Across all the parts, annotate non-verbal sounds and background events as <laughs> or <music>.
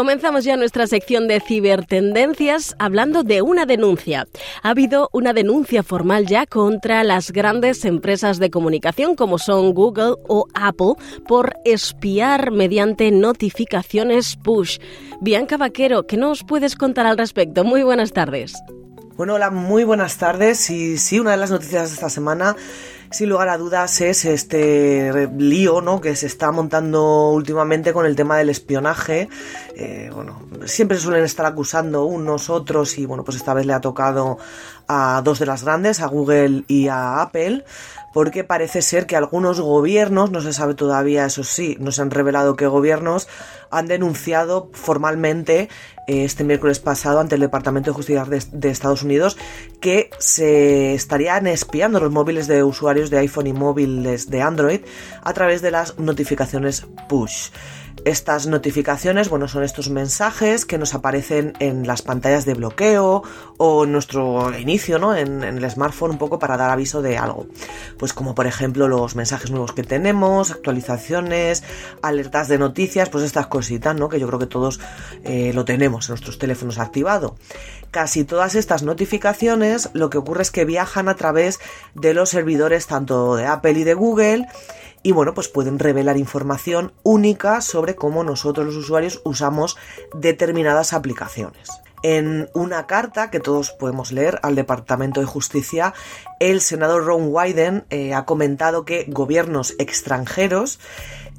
Comenzamos ya nuestra sección de cibertendencias hablando de una denuncia. Ha habido una denuncia formal ya contra las grandes empresas de comunicación como son Google o Apple por espiar mediante notificaciones push. Bianca Vaquero, ¿qué nos puedes contar al respecto? Muy buenas tardes. Bueno, hola, muy buenas tardes. Y sí, una de las noticias de esta semana sin lugar a dudas es este lío ¿no? que se está montando últimamente con el tema del espionaje. Eh, bueno, siempre suelen estar acusando unos otros y bueno, pues esta vez le ha tocado a dos de las grandes, a Google y a Apple porque parece ser que algunos gobiernos, no se sabe todavía, eso sí, no se han revelado qué gobiernos, han denunciado formalmente eh, este miércoles pasado ante el Departamento de Justicia de, Estados Unidos que se estarían espiando los móviles de usuarios de iPhone y móviles de Android a través de las notificaciones push. Estas notificaciones, bueno, son estos mensajes que nos aparecen en las pantallas de bloqueo o en nuestro inicio, ¿no? En, el smartphone un poco para dar aviso de algo. Pues como por ejemplo los mensajes nuevos que tenemos, actualizaciones, alertas de noticias, pues estas cositas, ¿no? Que yo creo que todos eh, lo tenemos en nuestros teléfonos activado. Casi todas estas notificaciones lo que ocurre es que viajan a través de los servidores tanto de Apple y de Google y bueno, pues pueden revelar información única sobre cómo nosotros los usuarios usamos determinadas aplicaciones. En una carta que todos podemos leer al Departamento de Justicia, el senador Ron Wyden eh, ha comentado que gobiernos extranjeros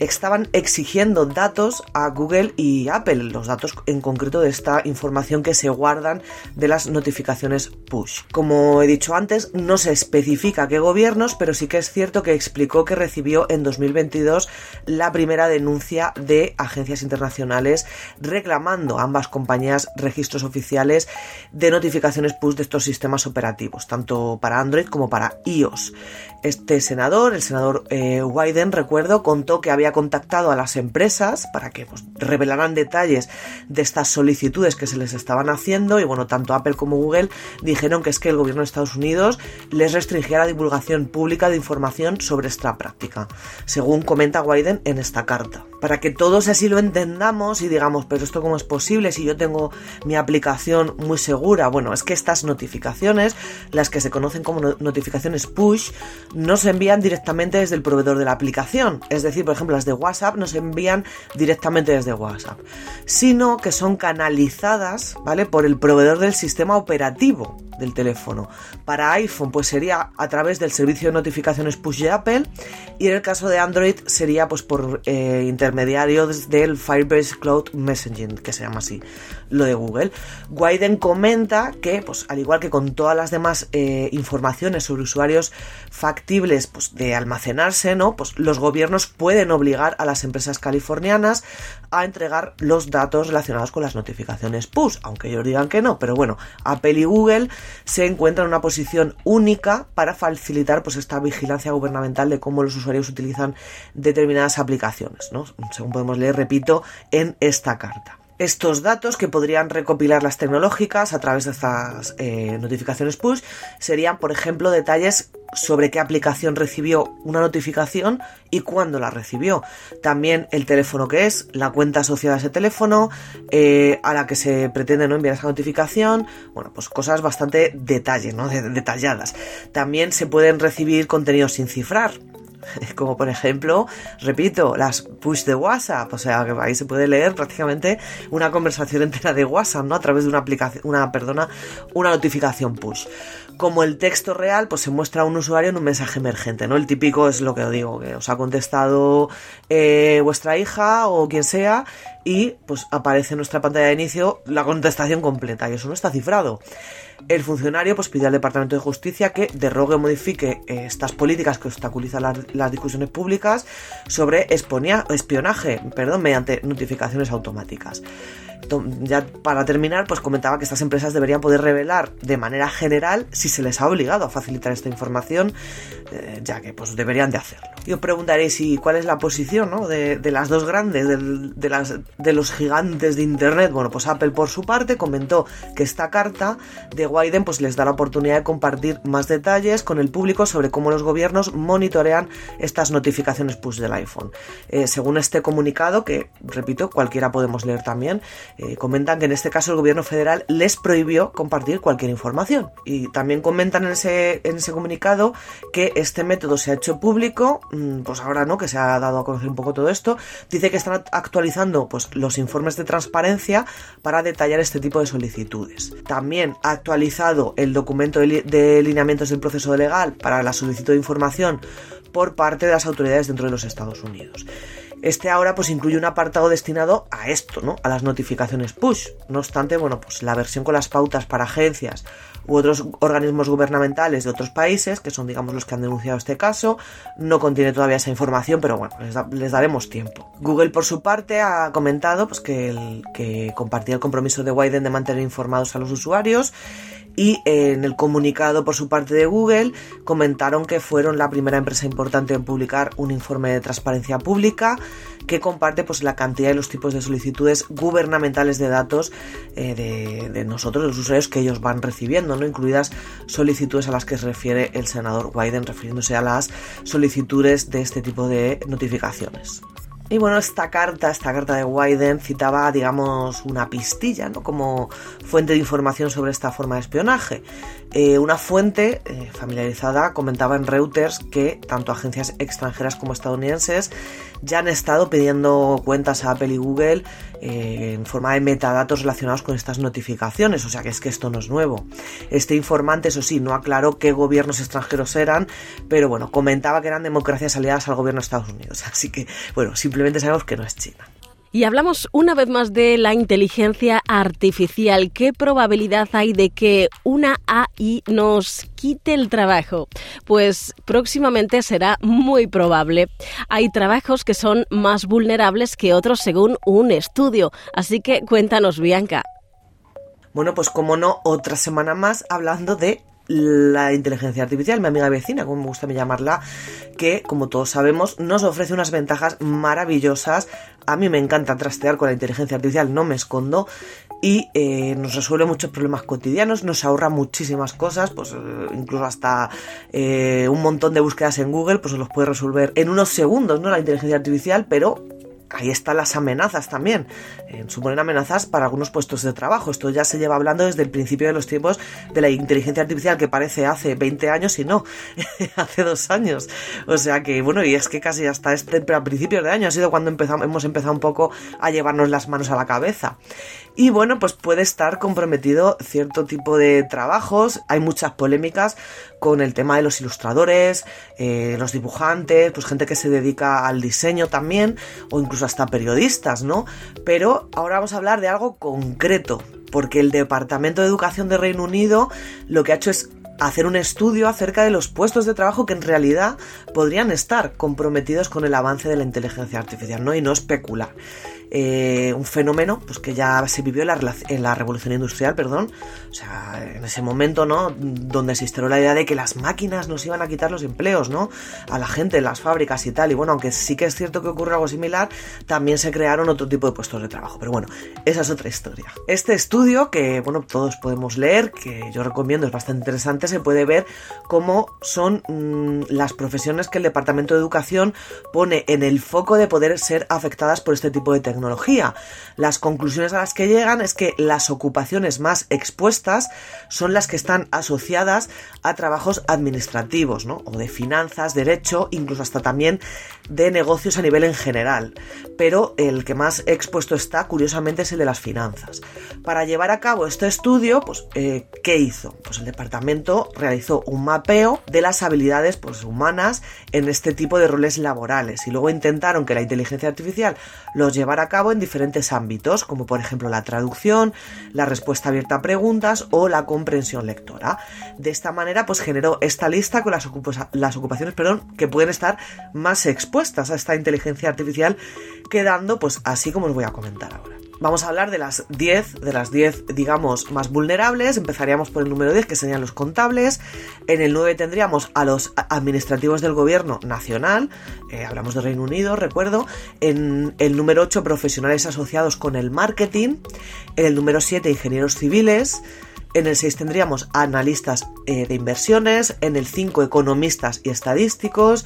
estaban exigiendo datos a Google y Apple, los datos en concreto de esta información que se guardan de las notificaciones push. Como he dicho antes, no se especifica qué gobiernos, pero sí que es cierto que explicó que recibió en 2022 la primera denuncia de agencias internacionales reclamando a ambas compañías registros oficiales de notificaciones push de estos sistemas operativos, tanto para Android como para iOS. Este senador, el senador eh, Wyden, recuerdo, contó que había contactado a las empresas para que pues, revelaran detalles de estas solicitudes que se les estaban haciendo y bueno, tanto Apple como Google dijeron que es que el gobierno de Estados Unidos les restringía la divulgación pública de información sobre esta práctica, según comenta Wyden en esta carta. Para que todos así lo entendamos y digamos, pero esto cómo es posible si yo tengo mi aplicación muy segura, bueno, es que estas notificaciones, las que se conocen como notificaciones push, no se envían directamente desde el proveedor de la aplicación. Es decir, por ejemplo, las de WhatsApp no se envían directamente desde WhatsApp, sino que son canalizadas, ¿vale? Por el proveedor del sistema operativo del teléfono. Para iPhone, pues sería a través del servicio de notificaciones push de Apple y en el caso de Android sería pues por eh, intermediario del Firebase Cloud Messaging, que se llama así, lo de Google. Wyden comenta que, pues al igual que con todas las demás eh, informaciones sobre usuarios factibles pues, de almacenarse, ¿no? Pues los gobiernos pueden obligar a las empresas californianas a entregar los datos relacionados con las notificaciones push, aunque ellos digan que no, pero bueno, Apple y Google se encuentra en una posición única para facilitar pues, esta vigilancia gubernamental de cómo los usuarios utilizan determinadas aplicaciones, ¿no? según podemos leer, repito, en esta carta estos datos que podrían recopilar las tecnológicas a través de estas eh, notificaciones push serían, por ejemplo, detalles sobre qué aplicación recibió una notificación y cuándo la recibió. También el teléfono que es, la cuenta asociada a ese teléfono, eh, a la que se pretende no enviar esa notificación. Bueno, pues cosas bastante ¿no? detalladas. También se pueden recibir contenidos sin cifrar. <laughs> como por ejemplo, repito, las push de WhatsApp, o sea, que ahí se puede leer prácticamente una conversación entera de WhatsApp, ¿no? A través de una aplicación, una, perdona, una notificación push. Como el texto real, pues se muestra a un usuario en un mensaje emergente, ¿no? El típico es lo que os digo, que os ha contestado eh, vuestra hija o quien sea y pues aparece en nuestra pantalla de inicio la contestación completa y eso no está cifrado. El funcionario pues pide al Departamento de Justicia que derrogue o modifique eh, estas políticas que obstaculizan las, discusiones públicas sobre espionaje perdón, mediante notificaciones automáticas. Ya para terminar, pues comentaba que estas empresas deberían poder revelar de manera general si se les ha obligado a facilitar esta información, eh, ya que pues deberían de hacerlo. Yo preguntaré si cuál es la posición ¿no? de, las dos grandes, de, las, de los gigantes de Internet. Bueno, pues Apple por su parte comentó que esta carta de Wyden pues les da la oportunidad de compartir más detalles con el público sobre cómo los gobiernos monitorean estas notificaciones push del iPhone. Eh, según este comunicado, que repito, cualquiera podemos leer también, eh, comentan que en este caso el gobierno federal les prohibió compartir cualquier información. Y también comentan en ese, en ese comunicado que este método se ha hecho público, mm, pues ahora no, que se ha dado a conocer un poco todo esto, dice que están actualizando pues, los informes de transparencia para detallar este tipo de solicitudes. También ha actualizado el documento de lineamientos del proceso legal para la solicitud de información por parte de las autoridades dentro de los Estados Unidos. Este ahora pues incluye un apartado destinado a esto, ¿no? A las notificaciones push. No obstante, bueno, pues la versión con las pautas para agencias u otros organismos gubernamentales de otros países, que son digamos los que han denunciado este caso, no contiene todavía esa información, pero bueno, les, daremos tiempo. Google por su parte ha comentado pues, que, que compartía el compromiso de Wyden de mantener informados a los usuarios y en el comunicado por su parte de Google comentaron que fueron la primera empresa importante en publicar un informe de transparencia pública que comparte pues la cantidad y los tipos de solicitudes gubernamentales de datos eh, de, nosotros, los usuarios que ellos van recibiendo, ¿no? incluidas solicitudes a las que se refiere el senador Biden refiriéndose a las solicitudes de este tipo de notificaciones. Y bueno, esta carta, esta carta de Wyden citaba, digamos, una pistilla, ¿no? Como fuente de información sobre esta forma de espionaje. Eh, una fuente eh, familiarizada comentaba en Reuters que tanto agencias extranjeras como estadounidenses ya han estado pidiendo cuentas a Apple y Google eh, en forma de metadatos relacionados con estas notificaciones, o sea que es que esto no es nuevo. Este informante, eso sí, no aclaró qué gobiernos extranjeros eran, pero bueno, comentaba que eran democracias aliadas al gobierno de Estados Unidos, <laughs> así que bueno, simplemente sabemos que no es China. Y hablamos una vez más de la inteligencia artificial. ¿Qué probabilidad hay de que una AI nos quite el trabajo? Pues próximamente será muy probable. Hay trabajos que son más vulnerables que otros según un estudio. Así que cuéntanos, Bianca. Bueno, pues como no, otra semana más hablando de la inteligencia artificial, mi amiga vecina, como me gusta llamarla, que, como todos sabemos, nos ofrece unas ventajas maravillosas. A mí me encanta trastear con la inteligencia artificial, no me escondo, y eh, nos resuelve muchos problemas cotidianos, nos ahorra muchísimas cosas, pues eh, incluso hasta eh, un montón de búsquedas en Google, pues los puede resolver en unos segundos, ¿no? La inteligencia artificial, pero ahí están las amenazas también. Eh, suponen amenazas para algunos puestos de trabajo. Esto ya se lleva hablando desde el principio de los tiempos de la inteligencia artificial, que parece hace 20 años y no, <laughs> hace dos años. O sea que, bueno, y es que casi hasta este, a principios de año ha sido cuando empezamos, hemos empezado un poco a llevarnos las manos a la cabeza. Y bueno, pues puede estar comprometido cierto tipo de trabajos. Hay muchas polémicas con el tema de los ilustradores, eh, los dibujantes, pues gente que se dedica al diseño también, o incluso hasta periodistas, ¿no? Pero ahora vamos a hablar de algo concreto, porque el Departamento de Educación de Reino Unido lo que ha hecho es hacer un estudio acerca de los puestos de trabajo que en realidad podrían estar comprometidos con el avance de la inteligencia artificial, ¿no? Y no especular. Eh, un fenómeno pues que ya se vivió en la, en la, revolución industrial, perdón, o sea, en ese momento, ¿no? Donde se instaló la idea de que las máquinas nos iban a quitar los empleos, ¿no? A la gente en las fábricas y tal, y bueno, aunque sí que es cierto que ocurre algo similar, también se crearon otro tipo de puestos de trabajo, pero bueno, esa es otra historia. Este estudio, que bueno, todos podemos leer, que yo recomiendo, es bastante interesante, se puede ver cómo son mm, las profesiones que el Departamento de Educación pone en el foco de poder ser afectadas por este tipo de las conclusiones a las que llegan es que las ocupaciones más expuestas son las que están asociadas a trabajos administrativos, ¿no? O de finanzas, derecho, incluso hasta también de negocios a nivel en general. Pero el que más expuesto está, curiosamente, es el de las finanzas. Para llevar a cabo este estudio, pues, eh, ¿qué hizo? Pues el departamento realizó un mapeo de las habilidades pues, humanas en este tipo de roles laborales y luego intentaron que la inteligencia artificial los llevara a cabo en diferentes ámbitos, como por ejemplo la traducción, la respuesta abierta a preguntas o la comprensión lectora. De esta manera, pues generó esta lista con las, las ocupaciones perdón, que pueden estar más expuestas a esta inteligencia artificial, quedando pues así como os voy a comentar ahora. Vamos a hablar de las 10, de las 10, digamos, más vulnerables. Empezaríamos por el número 10, que serían los contables. En el 9 tendríamos a los administrativos del gobierno nacional. Eh, hablamos de Reino Unido, recuerdo. En el número 8, profesionales asociados con el marketing. En el número 7, ingenieros civiles. En el 6 tendríamos analistas eh, de inversiones, en el 5 economistas y estadísticos,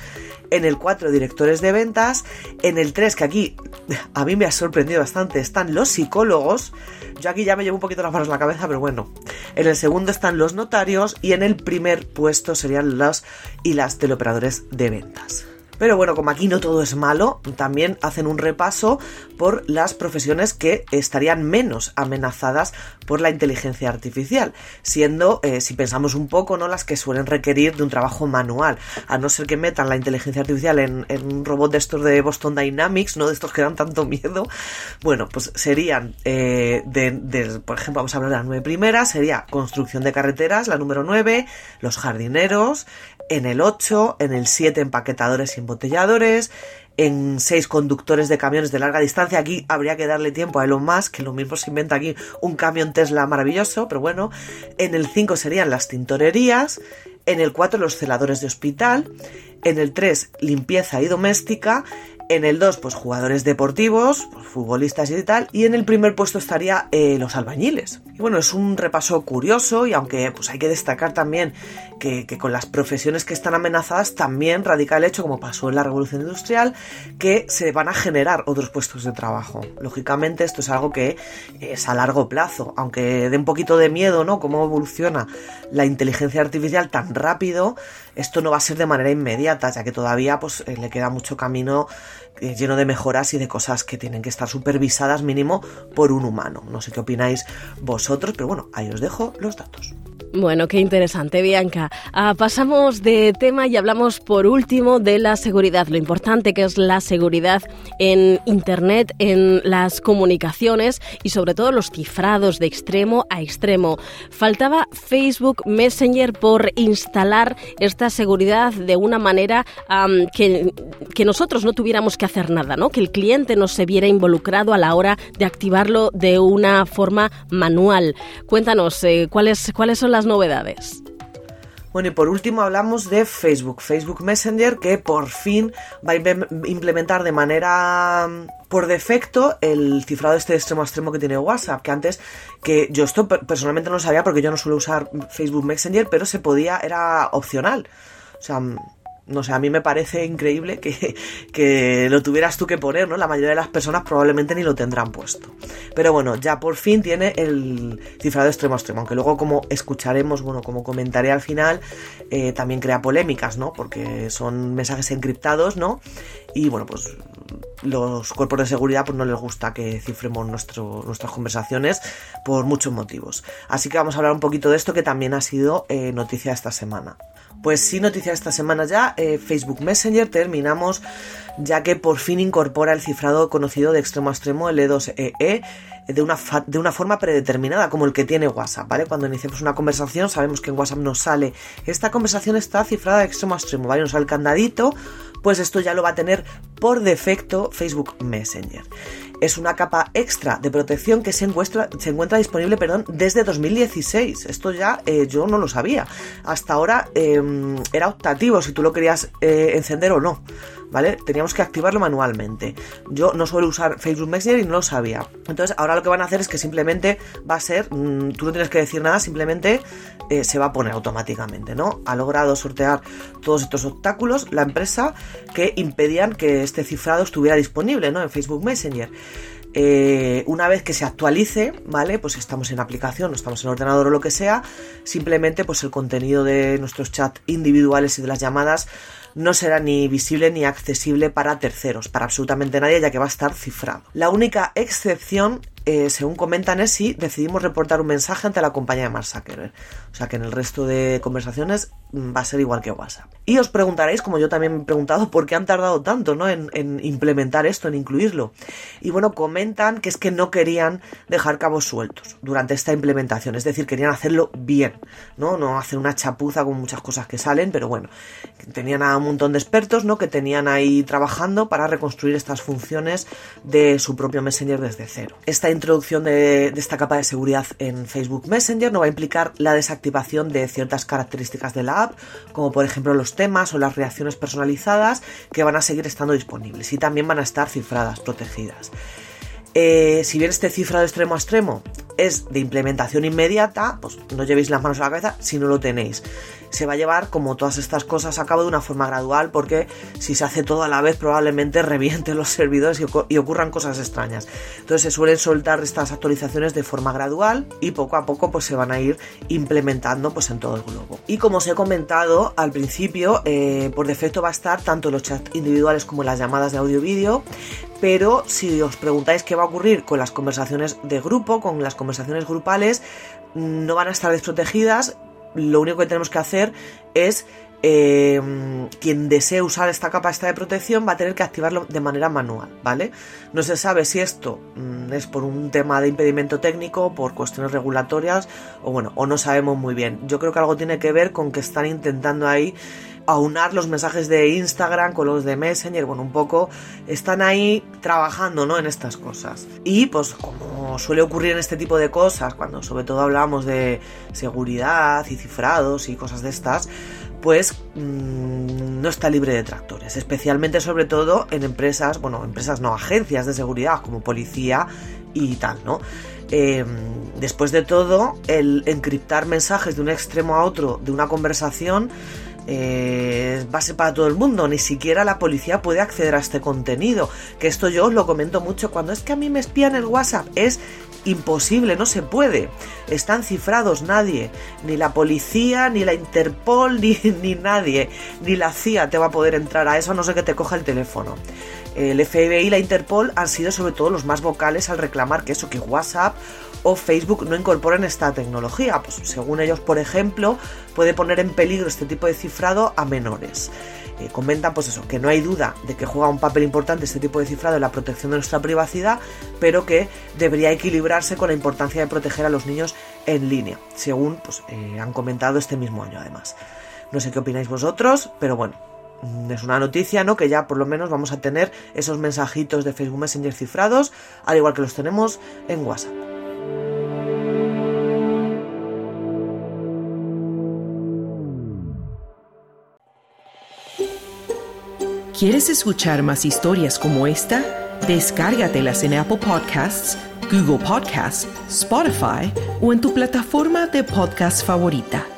en el 4 directores de ventas, en el 3 que aquí <laughs> a mí me ha sorprendido bastante están los psicólogos, yo aquí ya me llevo un poquito las manos a la cabeza, pero bueno, en el segundo están los notarios y en el primer puesto serían los y las teleoperadores de ventas. Pero bueno, como aquí no todo es malo, también hacen un repaso por las profesiones que estarían menos amenazadas por la inteligencia artificial, siendo, eh, si pensamos un poco, ¿no? las que suelen requerir de un trabajo manual, a no ser que metan la inteligencia artificial en, un robot de estos de Boston Dynamics, no de estos que dan tanto miedo, bueno, pues serían, eh, por ejemplo, vamos a hablar de las nueve primeras, sería construcción de carreteras, la número nueve, los jardineros, en el 8, en el 7 empaquetadores y embotelladores, en 6 conductores de camiones de larga distancia. Aquí habría que darle tiempo a Elon Musk, que lo mismo se inventa aquí un camión Tesla maravilloso, pero bueno. En el 5 serían las tintorerías, en el 4 los celadores de hospital, en el 3 limpieza y doméstica, en el 2, pues jugadores deportivos, pues, futbolistas y tal. Y en el primer puesto estaría eh, los albañiles. Y bueno, es un repaso curioso y aunque pues hay que destacar también que, con las profesiones que están amenazadas también radica el hecho, como pasó en la revolución industrial, que se van a generar otros puestos de trabajo. Lógicamente esto es algo que es a largo plazo, aunque dé un poquito de miedo, ¿no? Cómo evoluciona la inteligencia artificial tan rápido, esto no va a ser de manera inmediata, ya que todavía pues eh, le queda mucho camino lleno de mejoras y de cosas que tienen que estar supervisadas mínimo por un humano. No sé qué opináis vosotros, pero bueno, ahí os dejo los datos. Bueno, qué interesante, Bianca. Ah, pasamos de tema y hablamos por último de la seguridad, lo importante que es la seguridad en Internet, en las comunicaciones y sobre todo los cifrados de extremo a extremo. Faltaba Facebook Messenger por instalar esta seguridad de una manera que, que, nosotros no tuviéramos que hacer nada, ¿no? que el cliente no se viera involucrado a la hora de activarlo de una forma manual. Cuéntanos, eh, ¿cuáles, ¿cuáles son las novedades. Bueno, y por último hablamos de Facebook, Facebook Messenger, que por fin va a implementar de manera mm, por defecto el cifrado este extremo a extremo que tiene WhatsApp, que antes, que yo esto personalmente no lo sabía porque yo no suelo usar Facebook Messenger, pero se podía, era opcional. O sea, mm, no sé, a mí me parece increíble <laughs> que, lo tuvieras tú que poner, ¿no? La mayoría de las personas probablemente ni lo tendrán puesto. Pero bueno, ya por fin tiene el cifrado extremo a extremo, aunque luego como escucharemos, bueno, como comentaré al final, eh, también crea polémicas, ¿no? Porque son mensajes encriptados, ¿no? Y bueno, pues los cuerpos de seguridad pues no les gusta que cifremos nuestras conversaciones por muchos motivos. Así que vamos a hablar un poquito de esto que también ha sido eh, noticia esta semana. Pues sí, noticia esta semana ya, eh, Facebook Messenger terminamos ya que por fin incorpora el cifrado conocido de extremo a extremo, el E2EE, e, de una, de una forma predeterminada, como el que tiene WhatsApp, ¿vale? Cuando iniciamos una conversación, sabemos que en WhatsApp nos sale, esta conversación está cifrada de extremo a extremo, ¿vale? Nos sale el candadito, pues esto ya lo va a tener por defecto Facebook Messenger. Es una capa extra de protección que se encuentra, disponible perdón, desde 2016. Esto ya eh, yo no lo sabía. Hasta ahora em, era optativo si tú lo querías eh, encender o no. ¿Vale? Teníamos que activarlo manualmente. Yo no suelo usar Facebook Messenger y no lo sabía. Entonces ahora lo que van a hacer es que simplemente va a ser, mm, tú no tienes que decir nada, simplemente eh, se va a poner automáticamente, ¿no? Ha logrado sortear todos estos obstáculos la empresa que impedían que este cifrado estuviera disponible, ¿no? En Facebook Messenger. Eh, una vez que se actualice, ¿vale? Pues estamos en aplicación, no estamos en ordenador o lo que sea, simplemente pues el contenido de nuestros chats individuales y de las llamadas no será ni visible ni accesible para terceros, para absolutamente nadie, ya que va a estar cifrado. La única excepción eh, según comentan, es si decidimos reportar un mensaje ante la compañía de Mark Zuckerberg. O sea que en el resto de conversaciones va a ser igual que WhatsApp. Y os preguntaréis, como yo también me he preguntado, por qué han tardado tanto ¿no? en, implementar esto, en incluirlo. Y bueno, comentan que es que no querían dejar cabos sueltos durante esta implementación, es decir, querían hacerlo bien, ¿no? No hacer una chapuza con muchas cosas que salen, pero bueno, tenían a un montón de expertos, ¿no? Que tenían ahí trabajando para reconstruir estas funciones de su propio Messenger desde cero. Esta introducción de, esta capa de seguridad en Facebook Messenger no va a implicar la desactivación de ciertas características de la app, como por ejemplo los temas o las reacciones personalizadas que van a seguir estando disponibles y también van a estar cifradas, protegidas. Eh, si bien este cifrado extremo a extremo es de implementación inmediata, pues no llevéis las manos a la cabeza si no lo tenéis se va a llevar como todas estas cosas a cabo de una forma gradual porque si se hace todo a la vez probablemente <laughs> revienten los servidores y, ocurran cosas extrañas. Entonces se suelen soltar estas actualizaciones de forma gradual y poco a poco pues se van a ir implementando pues en todo el globo. Y como os he comentado al principio, eh, por defecto va a estar tanto los chats individuales como las llamadas de audio-vídeo, pero si os preguntáis qué va a ocurrir con las conversaciones de grupo, con las conversaciones grupales, no van a estar desprotegidas lo único que tenemos que hacer es eh, quien desee usar esta capa de protección va a tener que activarlo de manera manual, ¿vale? No se sabe si esto mm, es por un tema de impedimento técnico, por cuestiones regulatorias, o bueno, o no sabemos muy bien. Yo creo que algo tiene que ver con que están intentando ahí aunar los mensajes de Instagram con los de Messenger, bueno, un poco están ahí trabajando, ¿no? En estas cosas. Y pues como suele ocurrir en este tipo de cosas, cuando sobre todo hablamos de seguridad y cifrados y cosas de estas, pues mm, no está libre de tractores, especialmente sobre todo en empresas, bueno, empresas no, agencias de seguridad como policía y tal, ¿no? Em, después de todo, el encriptar mensajes de un extremo a otro de una conversación eh, es base para todo el mundo, ni siquiera la policía puede acceder a este contenido. Que esto yo os lo comento mucho cuando es que a mí me espían el WhatsApp, es imposible, no se puede. Están cifrados nadie, ni la policía, ni la Interpol, <laughs> ni, ni nadie, ni la CIA te va a poder entrar a eso, no sé que te coja el teléfono. El FBI y la Interpol han sido sobre todo los más vocales al reclamar que eso, que WhatsApp o Facebook no incorporen esta tecnología. Pues según ellos, por ejemplo, puede poner en peligro este tipo de cifrado a menores. Eh, comentan pues eso, que no hay duda de que juega un papel importante este tipo de cifrado en la protección de nuestra privacidad, pero que debería equilibrarse con la importancia de proteger a los niños en línea, según pues, eh, han comentado este mismo año además. No sé qué opináis vosotros, pero bueno, es una noticia, ¿no? Que ya por lo menos vamos a tener esos mensajitos de Facebook Messenger cifrados, al igual que los tenemos en WhatsApp. ¿Quieres escuchar más historias como esta? Descárgatelas en Apple Podcasts, Google Podcasts, Spotify o en tu plataforma de podcast favorita.